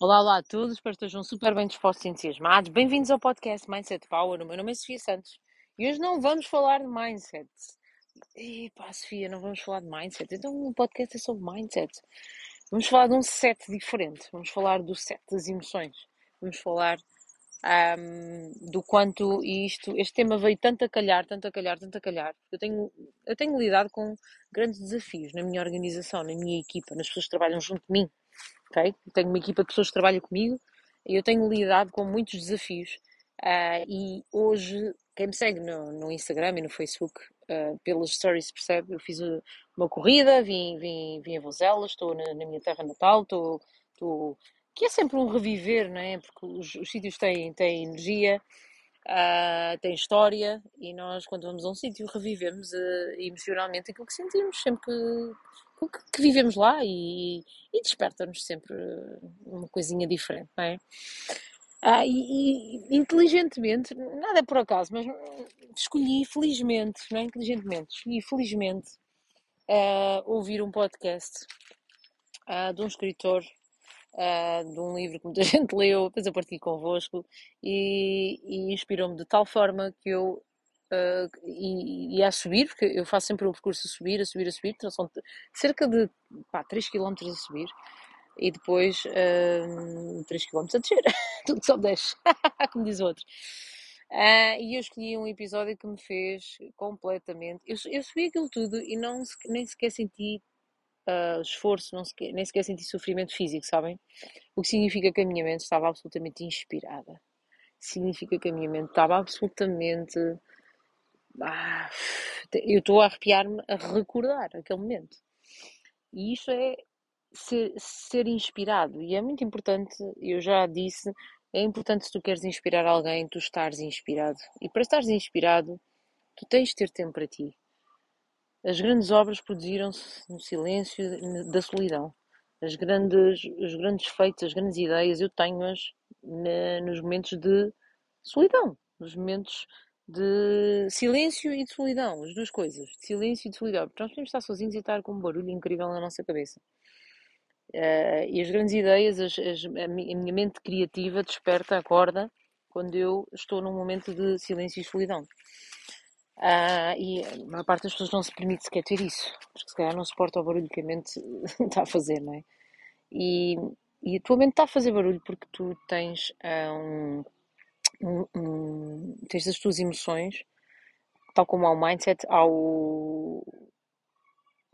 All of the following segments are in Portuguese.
Olá, olá a todos, espero que estejam super bem dispostos e entusiasmados. Bem-vindos ao podcast Mindset Power. O meu nome é Sofia Santos e hoje não vamos falar de mindset. Epá, Sofia, não vamos falar de mindset. Então o podcast é sobre mindset. Vamos falar de um set diferente. Vamos falar do set das emoções. Vamos falar um, do quanto isto, este tema veio tanto a calhar, tanto a calhar, tanto a calhar. Eu tenho, eu tenho lidado com grandes desafios na minha organização, na minha equipa, nas pessoas que trabalham junto de mim ok? Tenho uma equipa de pessoas que trabalham comigo e eu tenho lidado com muitos desafios. Uh, e hoje, quem me segue no, no Instagram e no Facebook, uh, pelas stories percebe, eu fiz uma corrida, vim, vim, vim a Vozelas, estou na, na, minha terra natal, estou, estou, que é sempre um reviver, não é? Porque os, os sítios têm, têm energia, uh, têm história e nós, quando vamos a um sítio, revivemos emocionalmente aquilo que sentimos, sempre que que, vivemos lá e, e desperta-nos sempre uma coisinha diferente, não é? Ah, e, e, inteligentemente, nada é por acaso, mas escolhi felizmente, não é inteligentemente, escolhi felizmente uh, ouvir um podcast uh, de um escritor uh, de um livro que muita gente leu, depois eu partilho convosco e, e inspirou-me de tal forma que eu Uh, e, e, a subir, porque eu faço sempre o percurso a subir, a subir, a subir, então são cerca de pá, 3 km a subir e depois uh, 3 km a descer, tudo só desce, como diz o outro. Uh, e eu escolhi um episódio que me fez completamente. Eu, eu subi aquilo tudo e não, nem sequer senti uh, esforço, não sequer, nem sequer senti sofrimento físico, sabem? O que significa que a minha mente estava absolutamente inspirada. Significa que a minha mente estava absolutamente ah, eu estou a arrepiar-me a recordar aquele momento. E isso é ser, ser, inspirado. E é muito importante, eu já disse, é importante se tu queres inspirar alguém, tu estares inspirado. E para estares inspirado, tu tens de ter tempo para ti. As grandes obras produziram-se no silêncio da solidão. As grandes, os grandes feitos, as grandes ideias, eu tenho-as nos momentos de solidão, nos momentos de silêncio e de solidão, as duas coisas, de silêncio e de solidão, porque nós podemos estar sozinhos e estar com um barulho incrível na nossa cabeça. Uh, e as grandes ideias, as, as, a minha mente criativa desperta, acorda, quando eu estou num momento de silêncio e solidão. Uh, e a maior parte das pessoas não se permite sequer ter isso, porque se calhar não suporta o barulho que a mente está a fazer, não é? E, e a tua mente está a fazer barulho porque tu tens uh, um um, tens as tuas emoções, tal como ao mindset, ao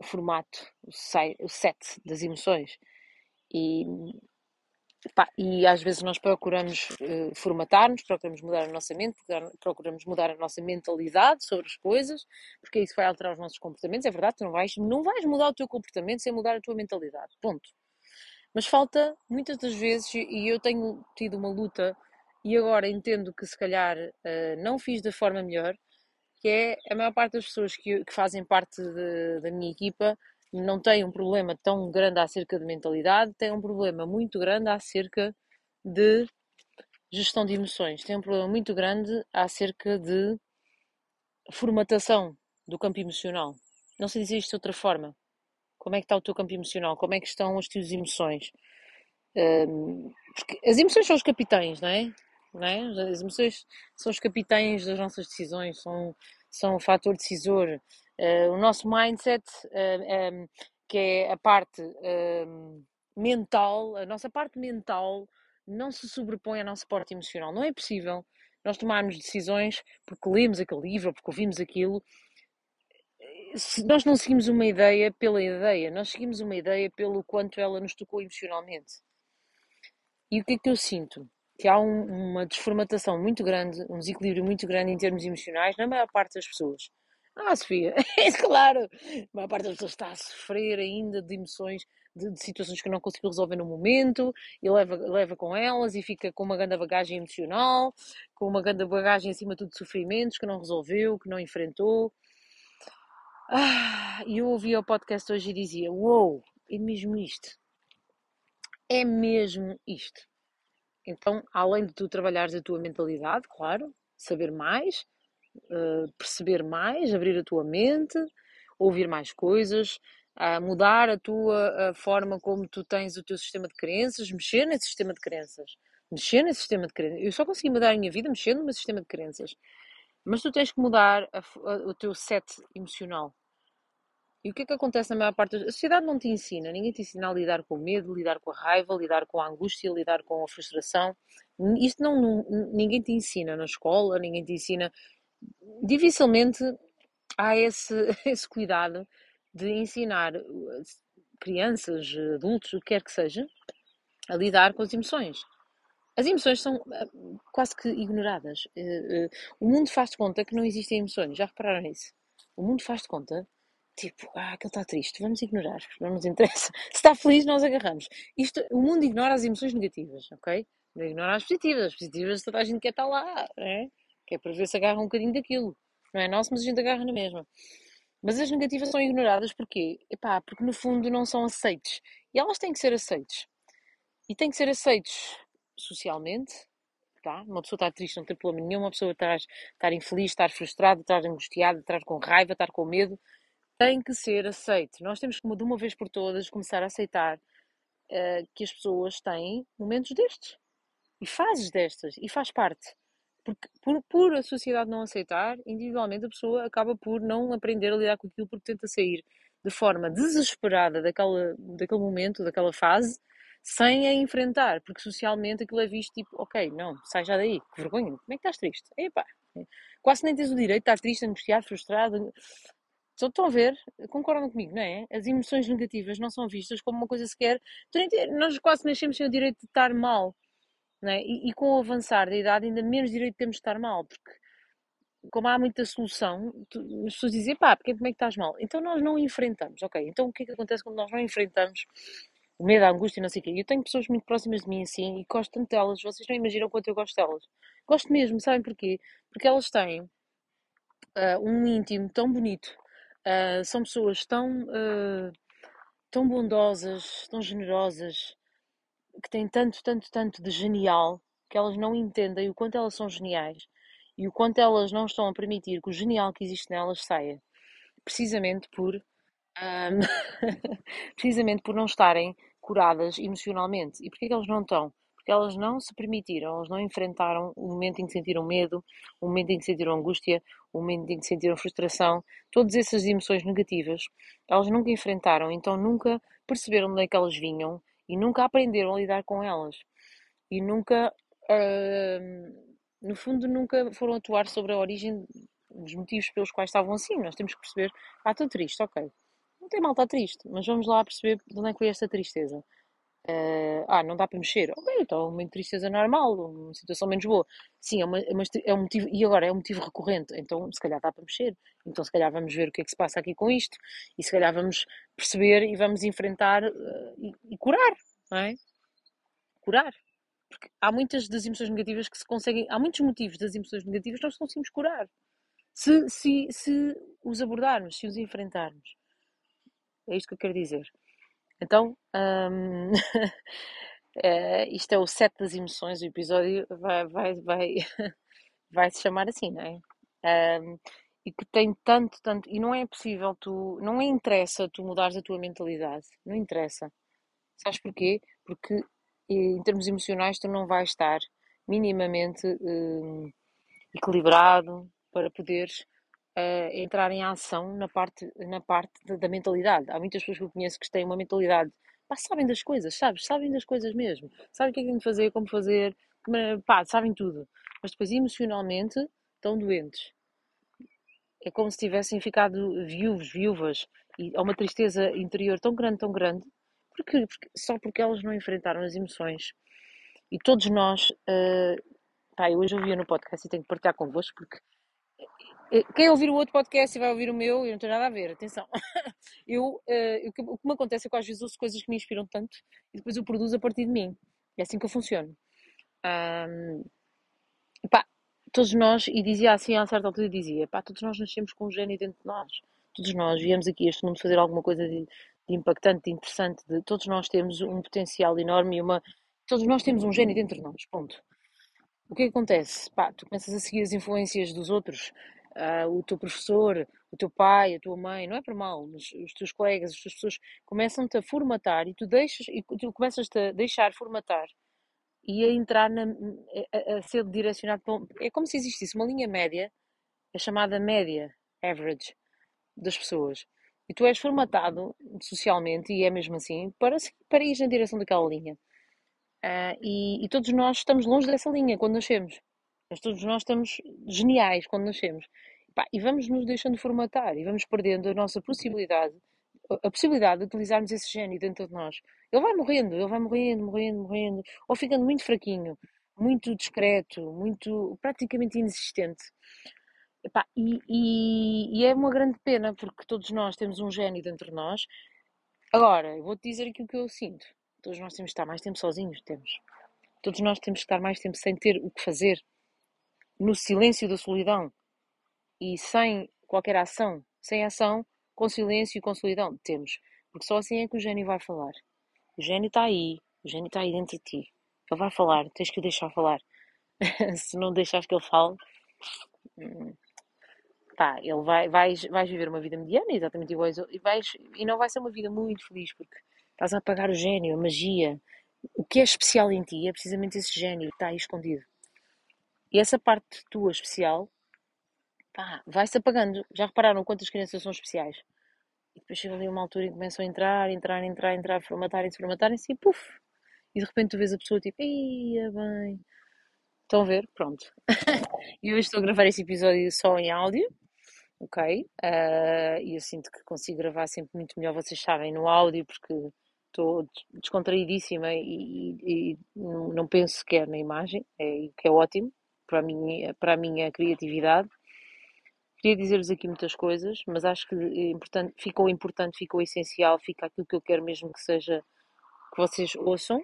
formato, o, o set das emoções. E, pá, e às vezes nós procuramos uh, formatar-nos, procuramos mudar a nossa mente, procuramos mudar a nossa mentalidade sobre as coisas, porque isso vai alterar os nossos comportamentos. É verdade, tu não vais, não vais mudar o teu comportamento sem mudar a tua mentalidade. Ponto. Mas falta muitas das vezes, e eu tenho tido uma luta e agora entendo que se calhar uh, não fiz da forma melhor, que é a maior parte das pessoas que, que fazem parte de, da minha equipa não têm um problema tão grande acerca de mentalidade, têm um problema muito grande acerca de gestão de emoções, têm um problema muito grande acerca de formatação do campo emocional. Não sei dizer isto de outra forma. Como é que está o teu campo emocional? Como é que estão as tuas emoções? Porque as emoções são os capitães, não é? É? As emoções são os capitães das nossas decisões, são, são o fator decisor. Uh, o nosso mindset, uh, eh, um, que é a parte uh, mental, a nossa parte mental não se sobrepõe à nossa parte emocional. Não é possível nós tomarmos decisões porque lemos aquele livro porque ouvimos aquilo. Nós não seguimos uma ideia pela ideia, nós seguimos uma ideia pelo quanto ela nos tocou emocionalmente. E o que é que eu sinto? Que há um, uma desformatação muito grande, um desequilíbrio muito grande em termos emocionais na maior parte das pessoas. Ah, Sofia, é claro, a maior parte das pessoas está a sofrer ainda de emoções, de, de, situações que não conseguiu resolver no momento e leva, leva com elas e fica com uma grande bagagem emocional, com uma grande bagagem acima de tudo de sofrimentos que não resolveu, que não enfrentou. Ah, eu ouvi o podcast hoje e dizia: Uou, wow, é mesmo isto. É mesmo isto. Então, além de tu trabalhares a tua mentalidade, claro, saber mais, uh, perceber mais, abrir a tua mente, ouvir mais coisas, a mudar a tua a forma como tu tens o teu sistema de crenças, mexer nesse sistema de crenças. Mexer nesse sistema de crenças. Eu só consegui mudar a minha vida mexendo no meu sistema de crenças. Mas tu tens que mudar a, a, o teu set emocional. E o que é que acontece na maior parte da... A sociedade não te ensina, ninguém te ensina a lidar com o medo, lidar com a raiva, lidar com a angústia, lidar com a frustração. Isto não, não ninguém te ensina na escola, ninguém te ensina. Dificilmente há esse, esse cuidado de ensinar uh, crianças, adultos, o que quer que seja, a lidar com as emoções. As emoções são uh, quase que ignoradas. Uh, o mundo faz de conta que não existem emoções. Já repararam nisso? O mundo faz de conta, tipo, ah, aquele está triste, vamos ignorar, não nos interessa. Se está feliz, nós agarramos. Isto, o mundo ignora as emoções negativas, ok? Não ignora as positivas. As positivas toda a gente quer estar lá, é? que é para ver se agarra um bocadinho daquilo. Não é nosso, mas a gente agarra na mesma. Mas as negativas são ignoradas porquê? Epá, porque no fundo não são aceites. E elas têm que ser aceites. E têm que ser aceites socialmente. Tá? Uma pessoa está triste, não tem problema nenhum. Uma pessoa estar, estar infeliz, estar frustrada, estar angustiada, estar com raiva, estar com medo. Tem que ser aceito. Nós temos que, de uma vez por todas, começar a aceitar uh, que as pessoas têm momentos destes. E fases destas. E faz parte. Porque por, por a sociedade não aceitar, individualmente a pessoa acaba por não aprender a lidar com aquilo porque tenta sair de forma desesperada daquela, daquele momento, daquela fase, sem a enfrentar, porque socialmente aquilo é visto tipo, ok, não, sai já daí, que vergonha, como é que estás triste? Epá, quase nem tens o direito de estar triste, angustiado, frustrado. Só estão a ver, concordam comigo, não é? As emoções negativas não são vistas como uma coisa sequer. Nós quase nascemos sem o direito de estar mal. É? E, e, com o avançar da idade, ainda menos direito temos de estar mal, porque como há muita solução, tu, as pessoas dizem, pá, porque, como é que estás mal? Então nós não enfrentamos, ok? Então o que é que acontece quando nós não enfrentamos o medo, a angústia não sei o quê? Eu tenho pessoas muito próximas de mim assim e gosto tanto delas, vocês não imaginam quanto eu gosto delas. Gosto mesmo, sabem porquê? Porque elas têm uh, um íntimo tão bonito, uh, são pessoas tão, uh, tão bondosas, tão generosas, que têm tanto, tanto, tanto de genial que elas não entendem o quanto elas são geniais e o quanto elas não estão a permitir que o genial que existe nelas saia. Precisamente por. Um, precisamente por não estarem curadas emocionalmente. E porquê que elas não estão? Porque elas não se permitiram, elas não enfrentaram o momento em que sentiram medo, o momento em que sentiram angústia, o momento em que sentiram frustração, todas essas emoções negativas, elas nunca enfrentaram, então nunca perceberam de onde é que elas vinham e nunca aprenderam a lidar com elas e nunca, uh, no fundo, nunca foram atuar sobre a origem dos motivos pelos quais estavam assim. Nós temos que perceber, ah, estou triste, ok. Não tem mal estar triste, mas vamos lá perceber de onde é que foi esta tristeza. Uh, ah, não dá para mexer. Ok, então uma tristeza normal, uma situação menos boa. Sim, é, uma, é, uma, é, um motivo, e agora é um motivo recorrente, então se calhar dá para mexer. Então se calhar vamos ver o que é que se passa aqui com isto, e se calhar vamos perceber e vamos enfrentar uh, e, e, curar, não é? Curar. Porque há muitas das emoções negativas que se conseguem, há muitos motivos das emoções negativas que nós conseguimos curar. Se, se, se os abordarmos, se os enfrentarmos. É isto que eu quero dizer. Então, um, é, isto é o set das emoções, o episódio vai, vai, vai, vai se chamar assim, não é? Um, e que tem tanto, tanto, e não é possível tu, não interessa tu mudares a tua mentalidade, não interessa. Sabes porquê? Porque em termos emocionais tu não vais estar minimamente um, equilibrado para poderes uh, entrar em ação na parte, na parte da, da, mentalidade. Há muitas pessoas que eu conheço que têm uma mentalidade, pá, sabem das coisas, sabes? Sabem das coisas mesmo. Sabem o que é que têm de fazer, como fazer, pá, sabem tudo. Mas depois emocionalmente estão doentes. É como se tivessem ficado viúvos, viúvas, e há uma tristeza interior tão grande, tão grande, porque, porque só porque elas não enfrentaram as emoções. E todos nós, uh, pá, eu hoje ouvia no podcast e tenho que partilhar convosco, porque quem ouvir o outro podcast e vai ouvir o meu, eu não tenho nada a ver, atenção. Eu, eu, o que me acontece é que às vezes ouço coisas que me inspiram tanto e depois eu produzo a partir de mim. É assim que eu funciono. Um, pá, todos nós, e dizia assim a certa altura, dizia, pá, todos nós nascemos com um gênio dentro de nós. Todos nós viemos aqui este mundo fazer alguma coisa de, de impactante, de interessante. De, todos nós temos um potencial enorme e uma... Todos nós temos um gênio dentro de nós, ponto. O que, é que acontece? Pá, tu começas a seguir as influências dos outros, uh, o teu professor, o teu pai, a tua mãe, não é por mal, mas os teus colegas, as tuas pessoas começam-te a formatar e tu deixas e tu começas-te a deixar formatar e a entrar na, a, a ser direcionado para, é como se existisse uma linha média, a chamada média, average, das pessoas. E tu és formatado socialmente, e é mesmo assim, para, para ir na direção daquela linha. Uh, e, e, todos nós estamos longe dessa linha quando nascemos. Mas todos nós estamos geniais quando nascemos. E vamos nos deixando formatar e vamos perdendo a nossa possibilidade, a possibilidade de utilizarmos esse gênio dentro de nós. Ele vai morrendo, ele vai morrendo, morrendo, morrendo, ou ficando muito fraquinho, muito discreto, muito praticamente inexistente. E, e, e, é uma grande pena porque todos nós temos um gênio dentro de nós. Agora, eu vou-te dizer aquilo que eu sinto. Todos nós temos que estar mais tempo sozinhos, temos. Todos nós temos que estar mais tempo sem ter o que fazer, no silêncio da solidão e sem qualquer ação, sem ação, com silêncio e com solidão, temos. Porque só assim é que o gênio vai falar. O gênio está aí, o gênio está aí dentro de ti. Ele vai falar, tens que o deixar falar. Se não deixares que ele fale, pá, ele vai, vais, vais viver uma vida mediana, exatamente igual, e, vais, e não vai ser uma vida muito feliz, porque estás a apagar o gênio, a magia. O que é especial em ti é precisamente esse gênio que está aí escondido. E essa parte tua especial vai-se apagando. Já repararam quantas crianças são especiais? E depois chega ali uma altura e começam a entrar, entrar, entrar, entrar, formatarem-se, formatarem-se e puf! E de repente tu vês a pessoa tipo, ia bem. Estão a ver? Pronto. e hoje estou a gravar esse episódio só em áudio, ok? Uh, e eu sinto que consigo gravar sempre muito melhor, vocês sabem, no áudio, porque estou descontraídíssima e, e, e não penso sequer na imagem, é, que é ótimo para a minha, para a minha criatividade. Queria dizer-vos aqui muitas coisas, mas acho que é importante, ficou importante, ficou essencial, fica aquilo que eu quero mesmo que seja que vocês ouçam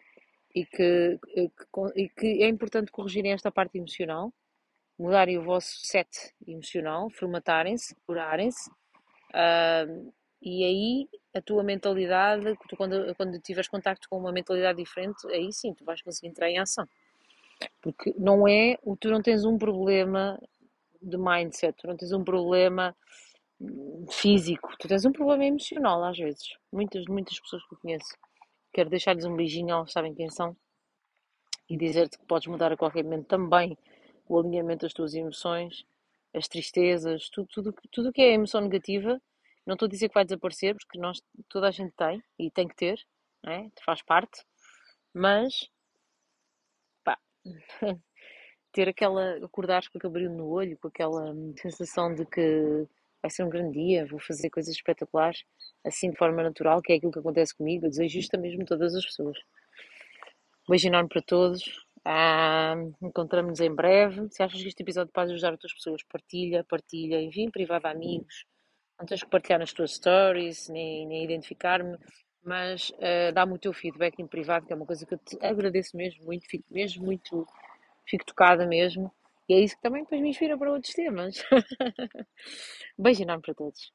e que, que, e que é importante corrigirem esta parte emocional, mudarem o vosso set emocional, formatarem-se, curarem-se. Uh, e aí a tua mentalidade, tu, quando, quando tiveres contacto com uma mentalidade diferente, aí sim tu vais conseguir entrar em ação. Porque não é, tu não tens um problema de mindset, tu não tens um problema físico, tu tens um problema emocional às vezes. Muitas, muitas pessoas que eu conheço. Quero deixar-lhes um beijinho, elas sabem quem são, e dizer-te que podes mudar a qualquer momento também o alinhamento das tuas emoções, as tristezas, tudo, tudo, tudo que é emoção negativa. Não estou a dizer que vai desaparecer, porque nós, toda a gente tem e tem que ter, é? faz parte, mas ter aquela, acordar com aquele brilho no olho, com aquela hum, sensação de que vai ser um grande dia, vou fazer coisas espetaculares, assim de forma natural, que é aquilo que acontece comigo. Eu desejo isto a mesmo todas as pessoas. Um beijo enorme para todos. Ah, Encontramos-nos em breve. Se achas que este episódio pode ajudar outras pessoas, partilha, partilha, envia em privado a amigos. Não tens que partilhar nas tuas stories, nem, nem identificar-me, mas uh, dá-me o teu feedback em privado, que é uma coisa que eu te agradeço mesmo muito, fico mesmo muito fico tocada mesmo. E é isso que também depois me inspira para outros temas. Enorme para todos.